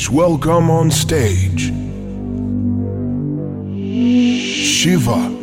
Please welcome on stage Shiva.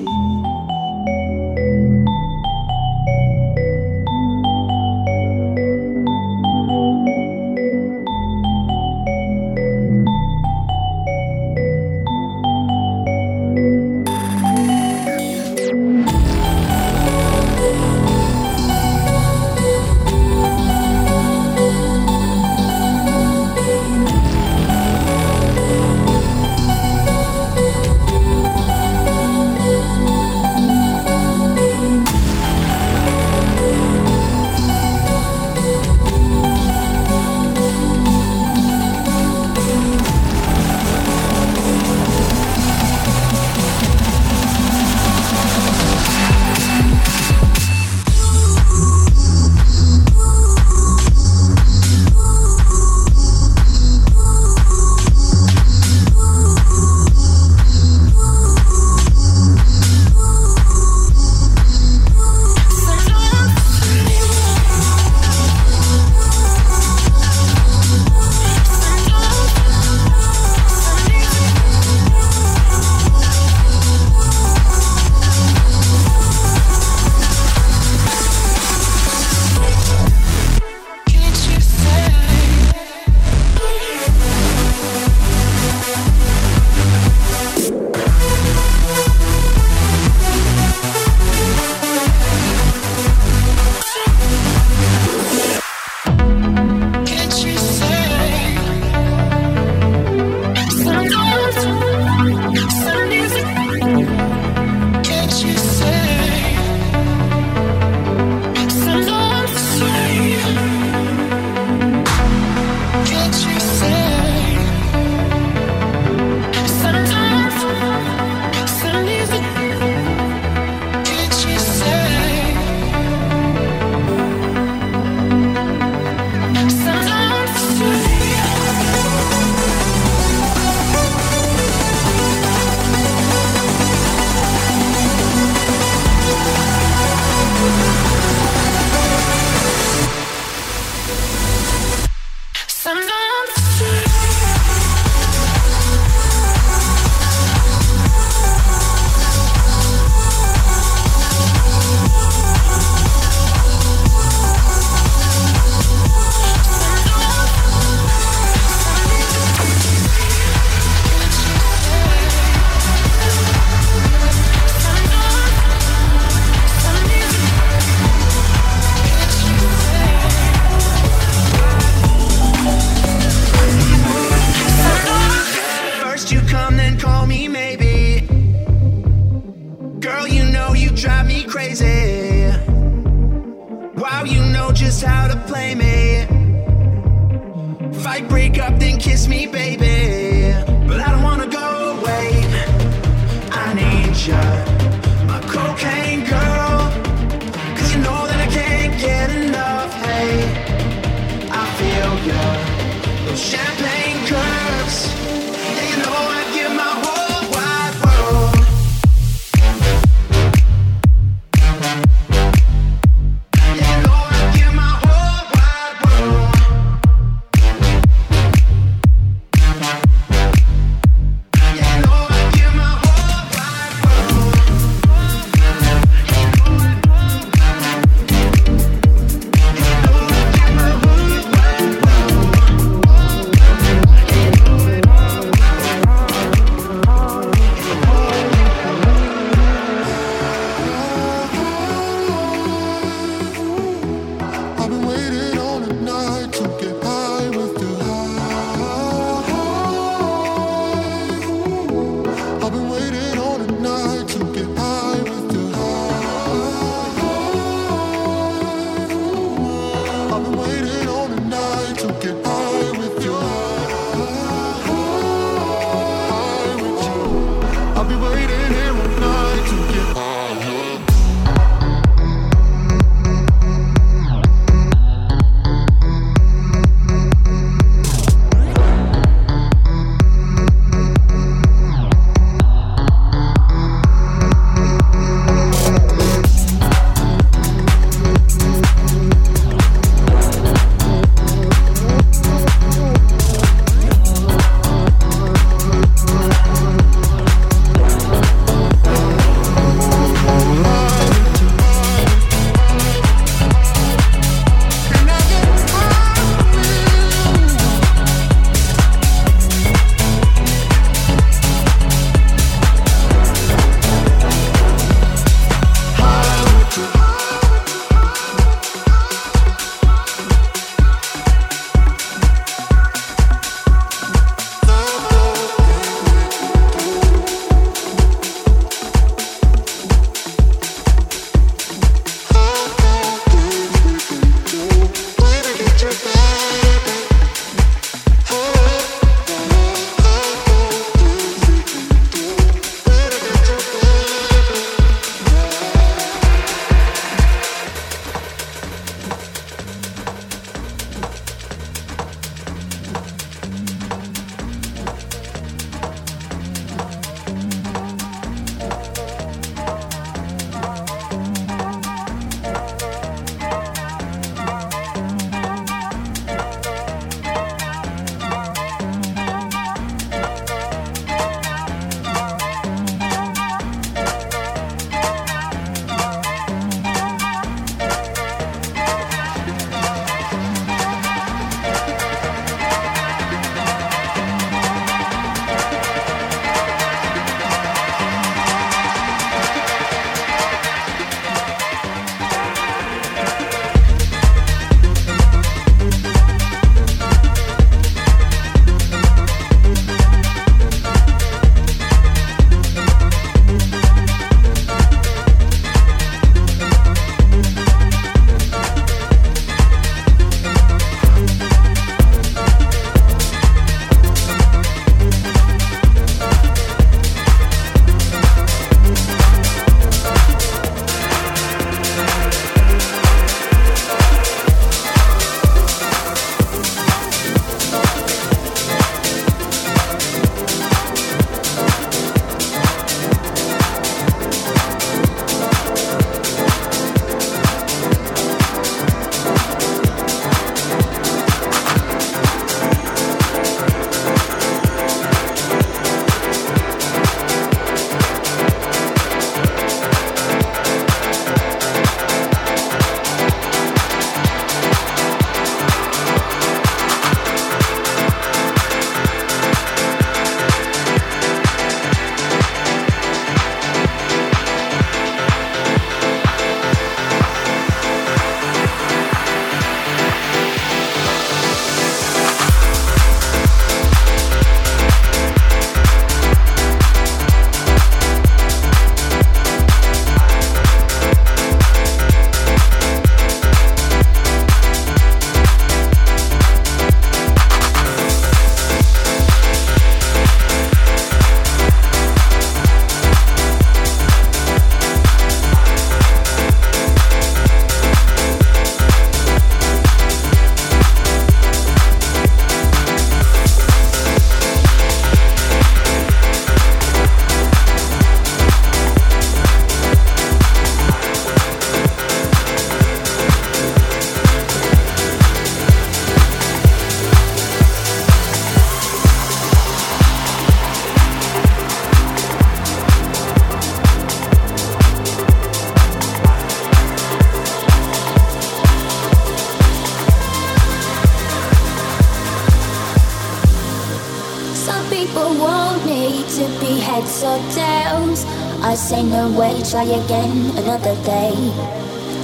try again another day.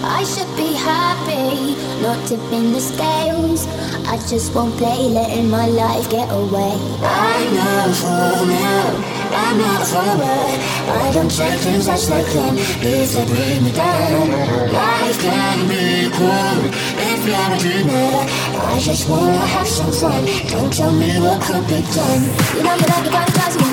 I should be happy, not tipping the scales. I just won't play, letting my life get away. I'm not for now. I'm not forever. I don't take things as they come it's a bring me down. Life can be cool if you're a dreamer. I just wanna have some fun. Don't tell me what could be done. You know that I can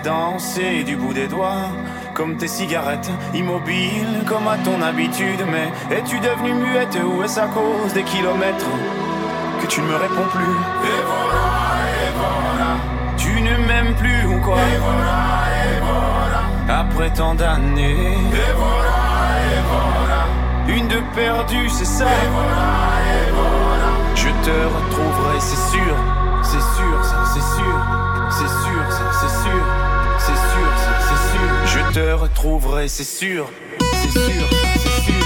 danser du bout des doigts, comme tes cigarettes, immobile comme à ton habitude. Mais es-tu devenue muette ou est-ce à cause des kilomètres que tu ne me réponds plus? Et voilà. Tu ne m'aimes plus ou quoi? Et voilà. Après tant d'années. Une de perdue, c'est ça? Voilà. Je te retrouverai. C'est sûr, c'est sûr. C'est sûr, c'est sûr.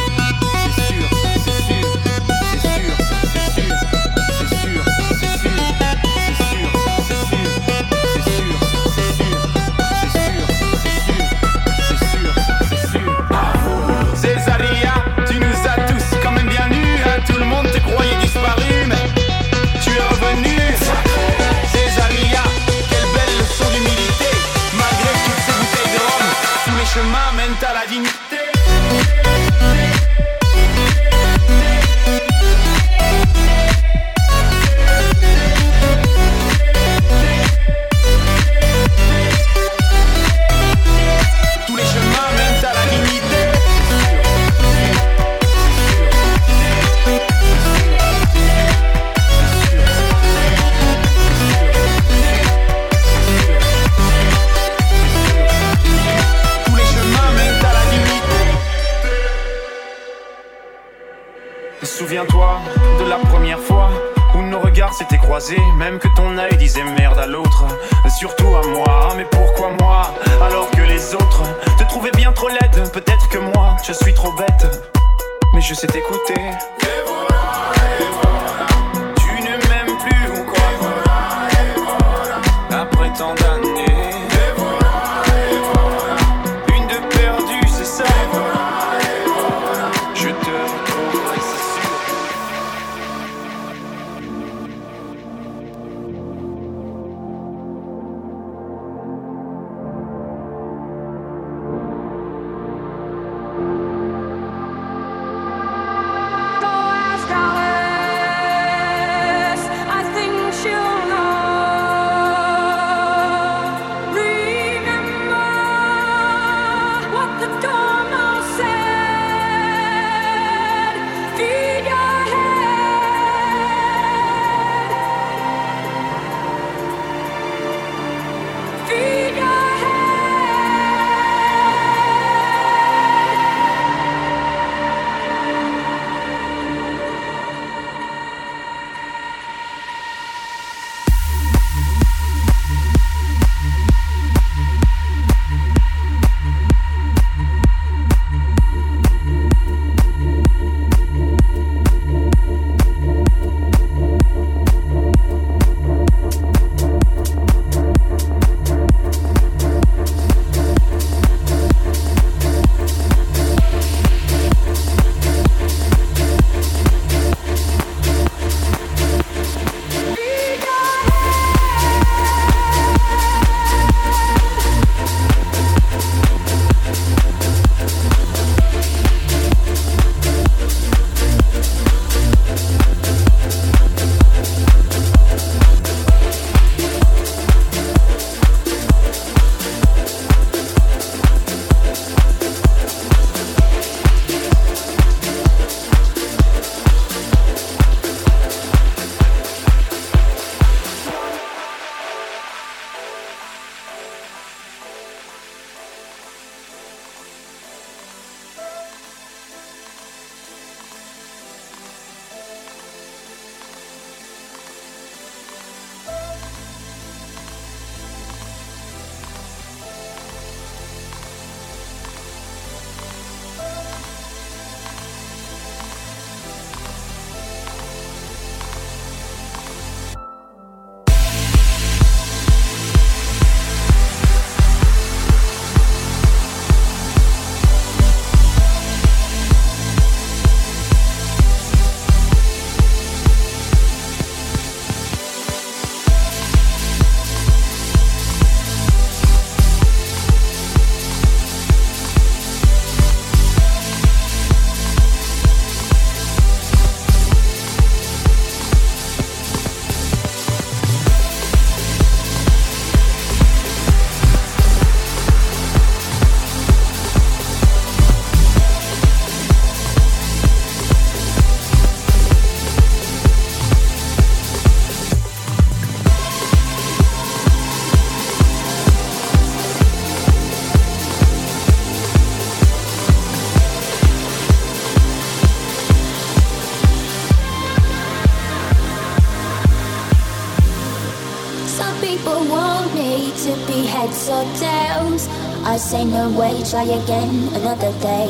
Say no way, try again another day.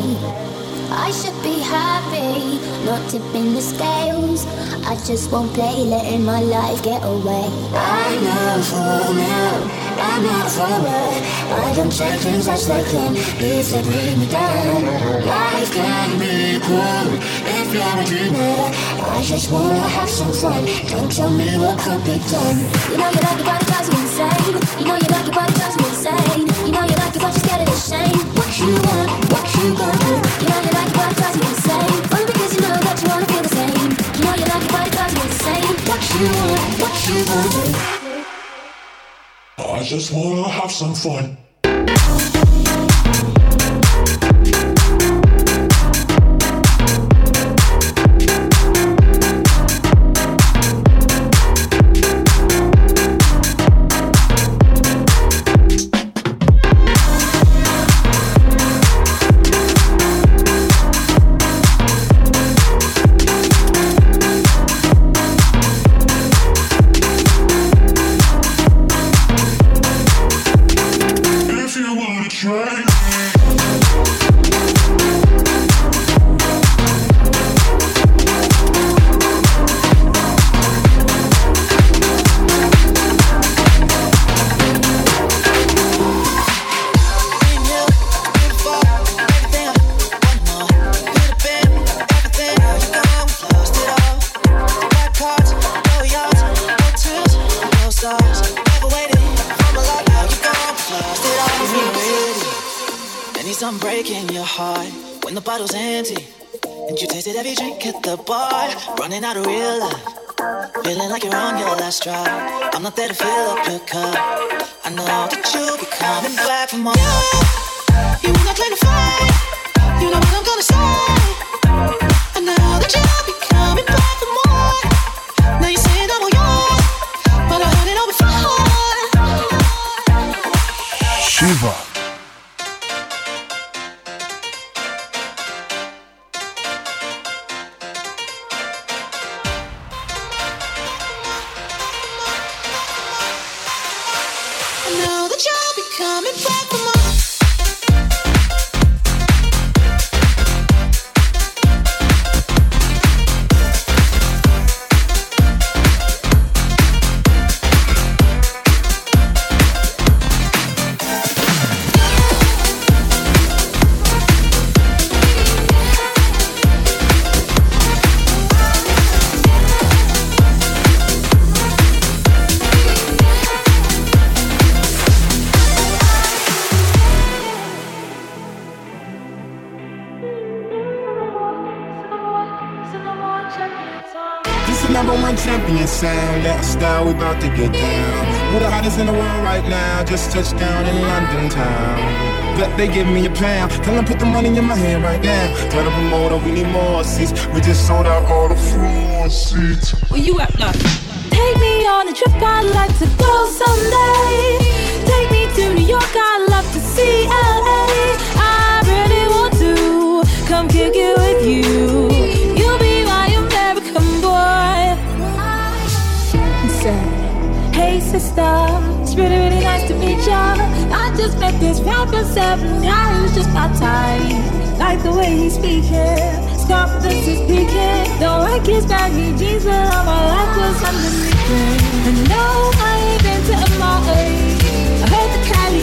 I should be happy, not tipping the scales. I just won't play, letting my life get away. I for now, I'm not forward. I don't take things as they come, if they bring me down. Life can be cool if you're a dreamer. I just wanna have some fun. Don't tell me what could be done. You know you like your body drives you insane. You know you like your body drives you insane. You know you like but you're scared of the shame. What you want, what you gonna do? You know you like your body drives you insane. Only because you know that you wanna feel the same. You know you like your body drives you insane. What you want, what you gonna do? I just wanna have some fun. Running out of real love. Feeling like you're on your last drop. I'm not there to fill up your cup. I know that you'll be coming back for more. You, wanna play the fight? You know what I'm gonna say. Style, we about to get down. We're the hottest in the world right now, just touched down in London town. Bet they give me a pound, tell them put the money in my hand right now. Tell the promoter we need more seats, we just sold out all the floor seats. Where you at now? Take me on a trip, I'd like to go someday. Take me to New York, I'd love to see LA. Sister. It's really, really nice to meet ya. I just met this rapper seven years, just my time. Like the way he's speaking, his confidence is peaking. Don't like his baggy jeans, but all my life was underneath it. And no, I ain't been to MIA. I heard the Cali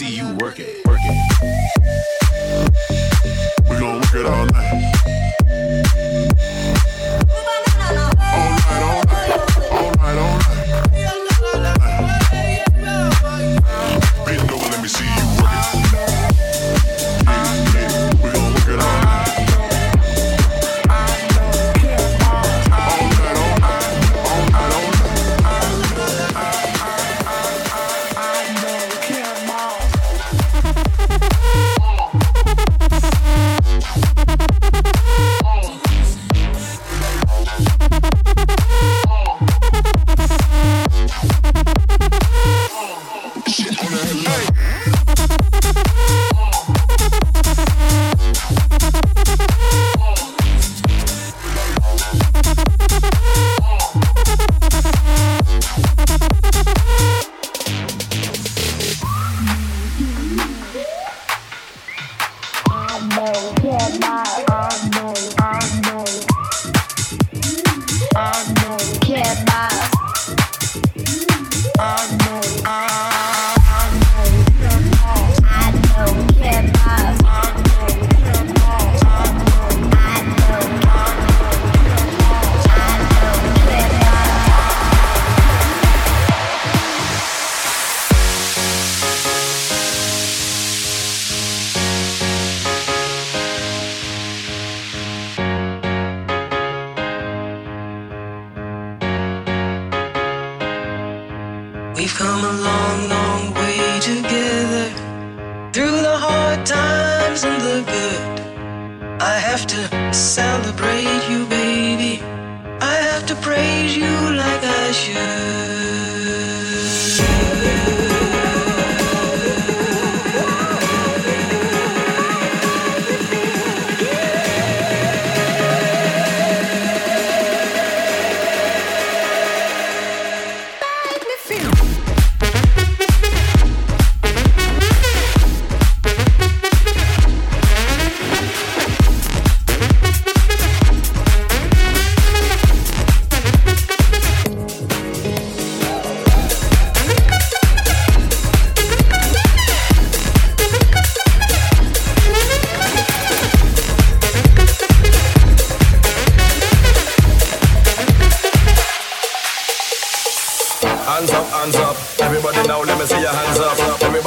See you work it.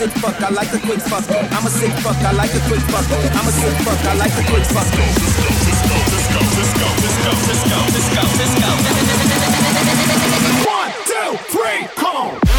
sick fuck, I like a quick fuck. I'm a sick fuck, I like a quick fuck. I'm a sick fuck, I like a quick fuck. Let's go, let's go, let's go, let's go, let's go, let's go, let's go. One, two, three, come on.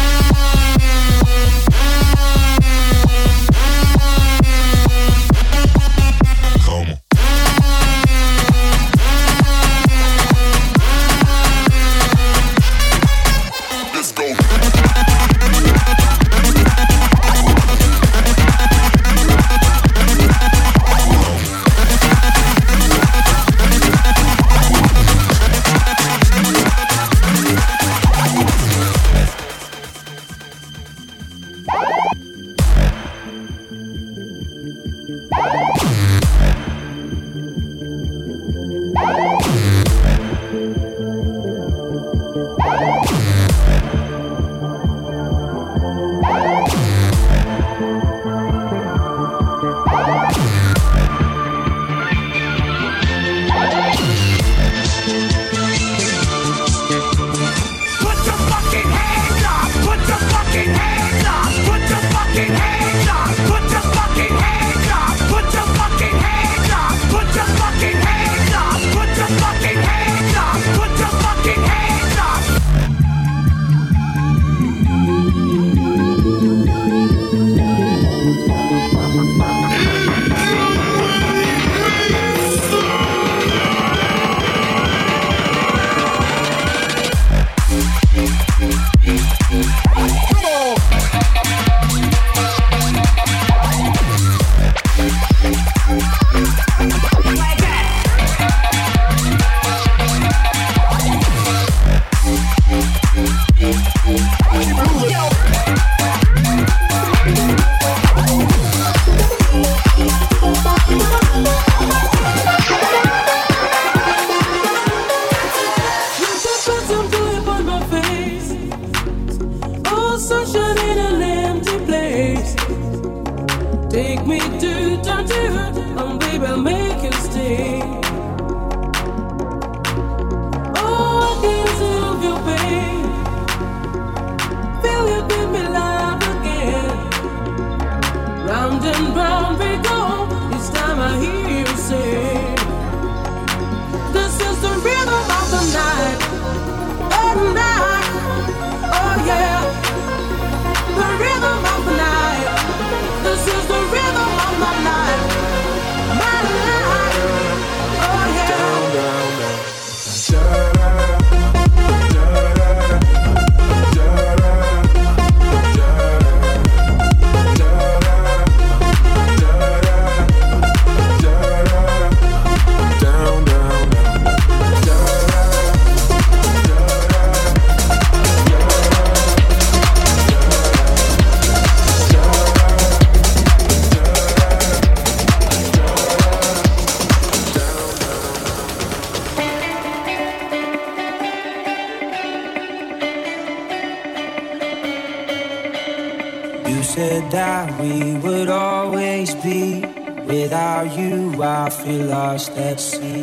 feel lost at sea.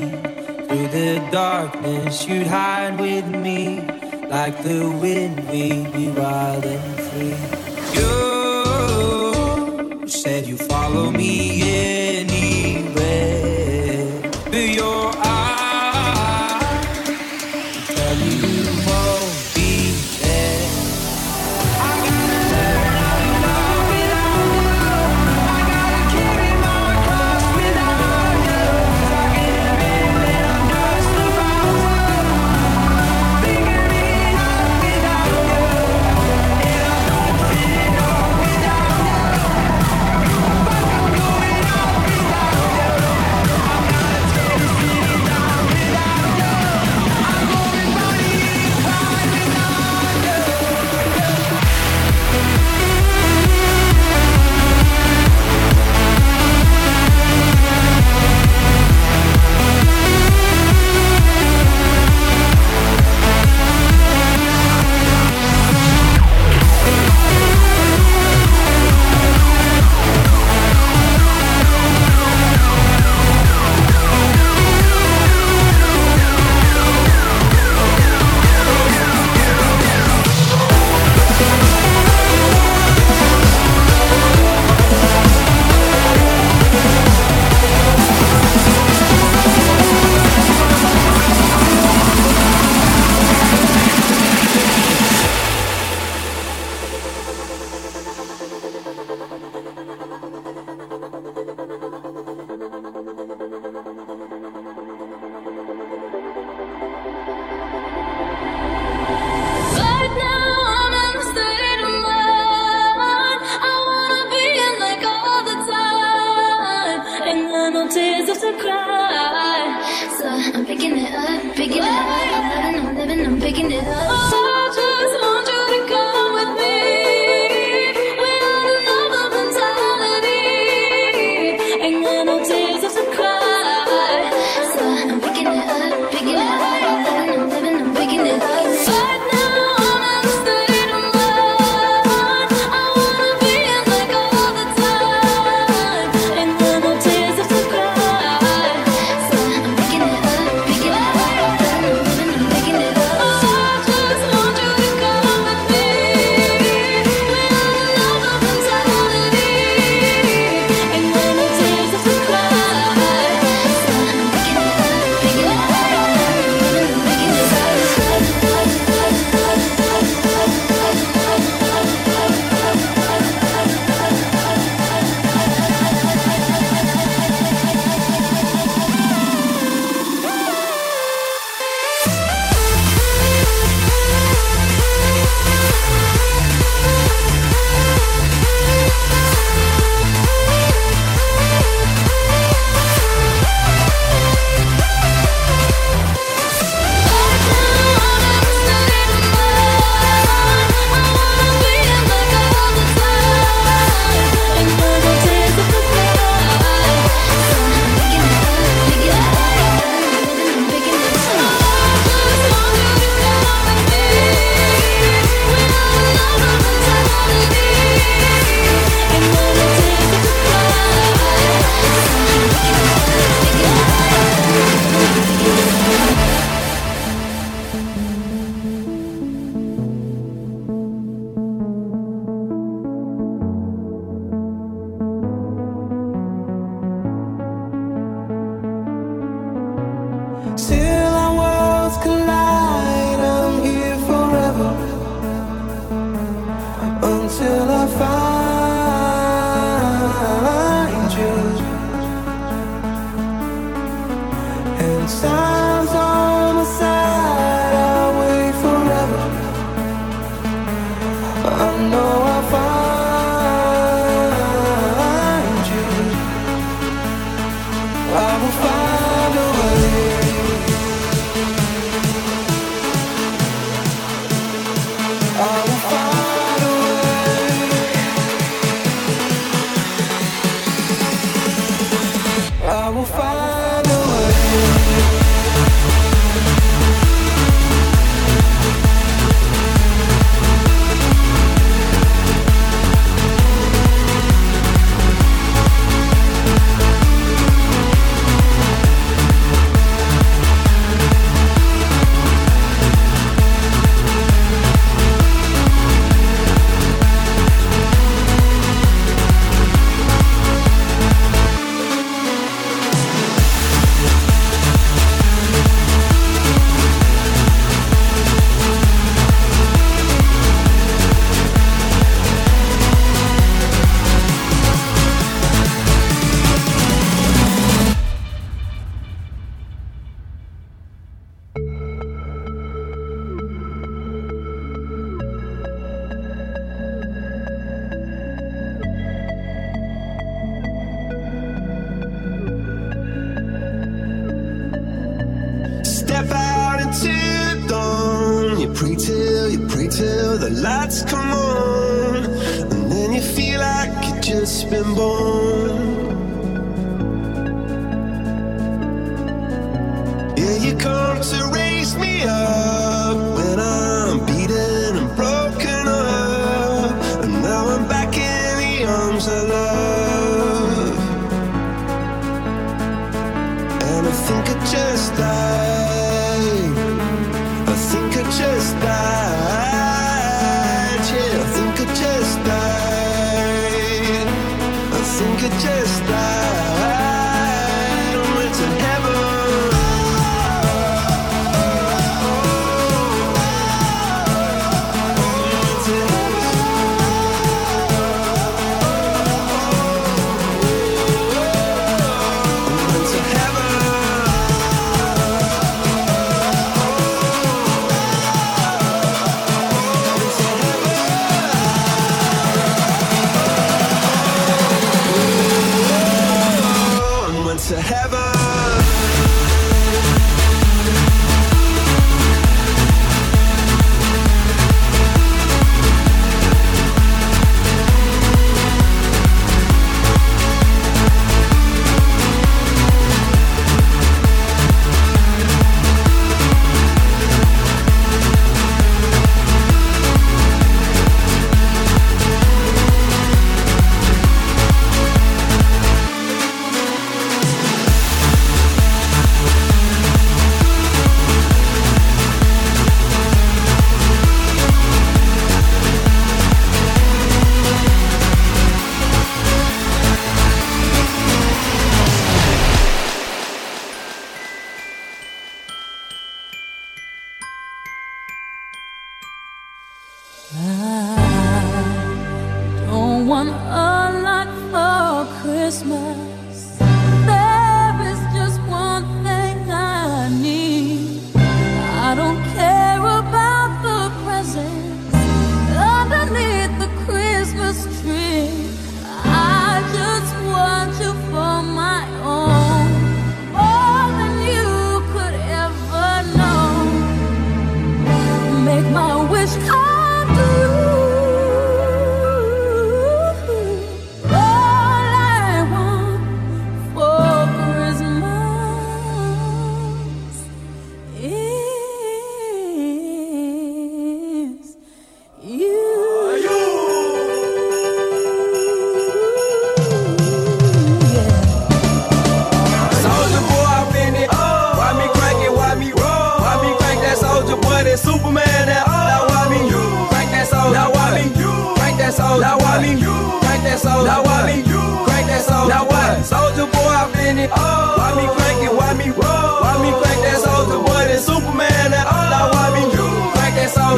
Through the darkness, you'd hide with me. Like the wind, we'd be wild and free. You said you follow me See.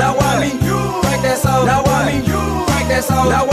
Now why me? You. Break that soul. Now why me? You. Break that soul. Now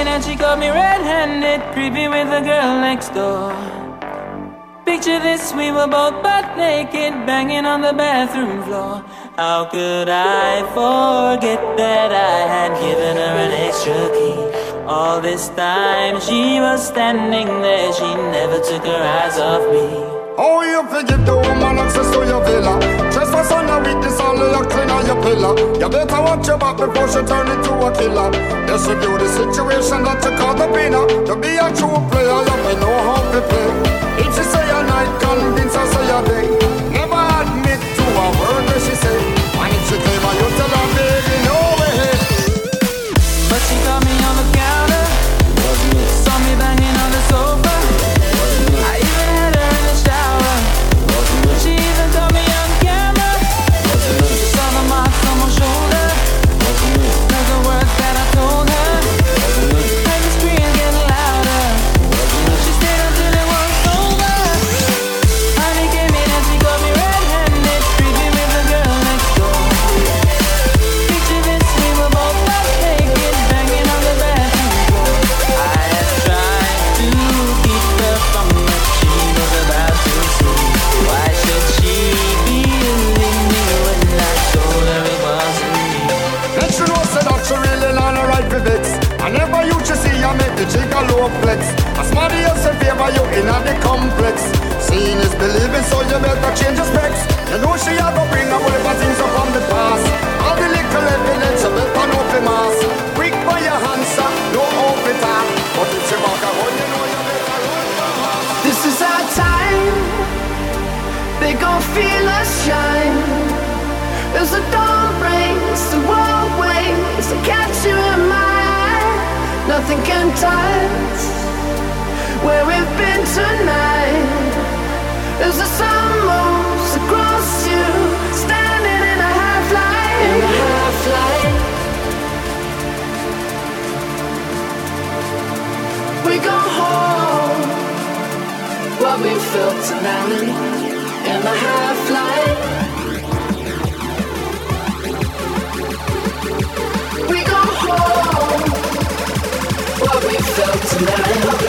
in and she caught me red-handed Creeping with the girl next door. Picture this, we were both butt naked Banging on the bathroom floor. How could I forget that I had given her an extra key? All this time she was standing there She never took her eyes off me. Oh, you forgive the woman access to your villa. Just Trespass on her weakness, all your clean on your pillar. You better watch your back before she turn into a killer. Yes, you do the situation that you call the winner. To be a true player, you have to know how to play. If you say a night, convince us. Know she a go bring of things up from the past. All the little evidence for mass. Quick by your no up. But you know you better run. This is our time. They gon' feel us shine. As the dawn breaks, the world waits to catch you in my eye. Nothing can touch where we've been tonight. As the sun moves across We go home what we felt tonight in the half light. We go home what we felt tonight.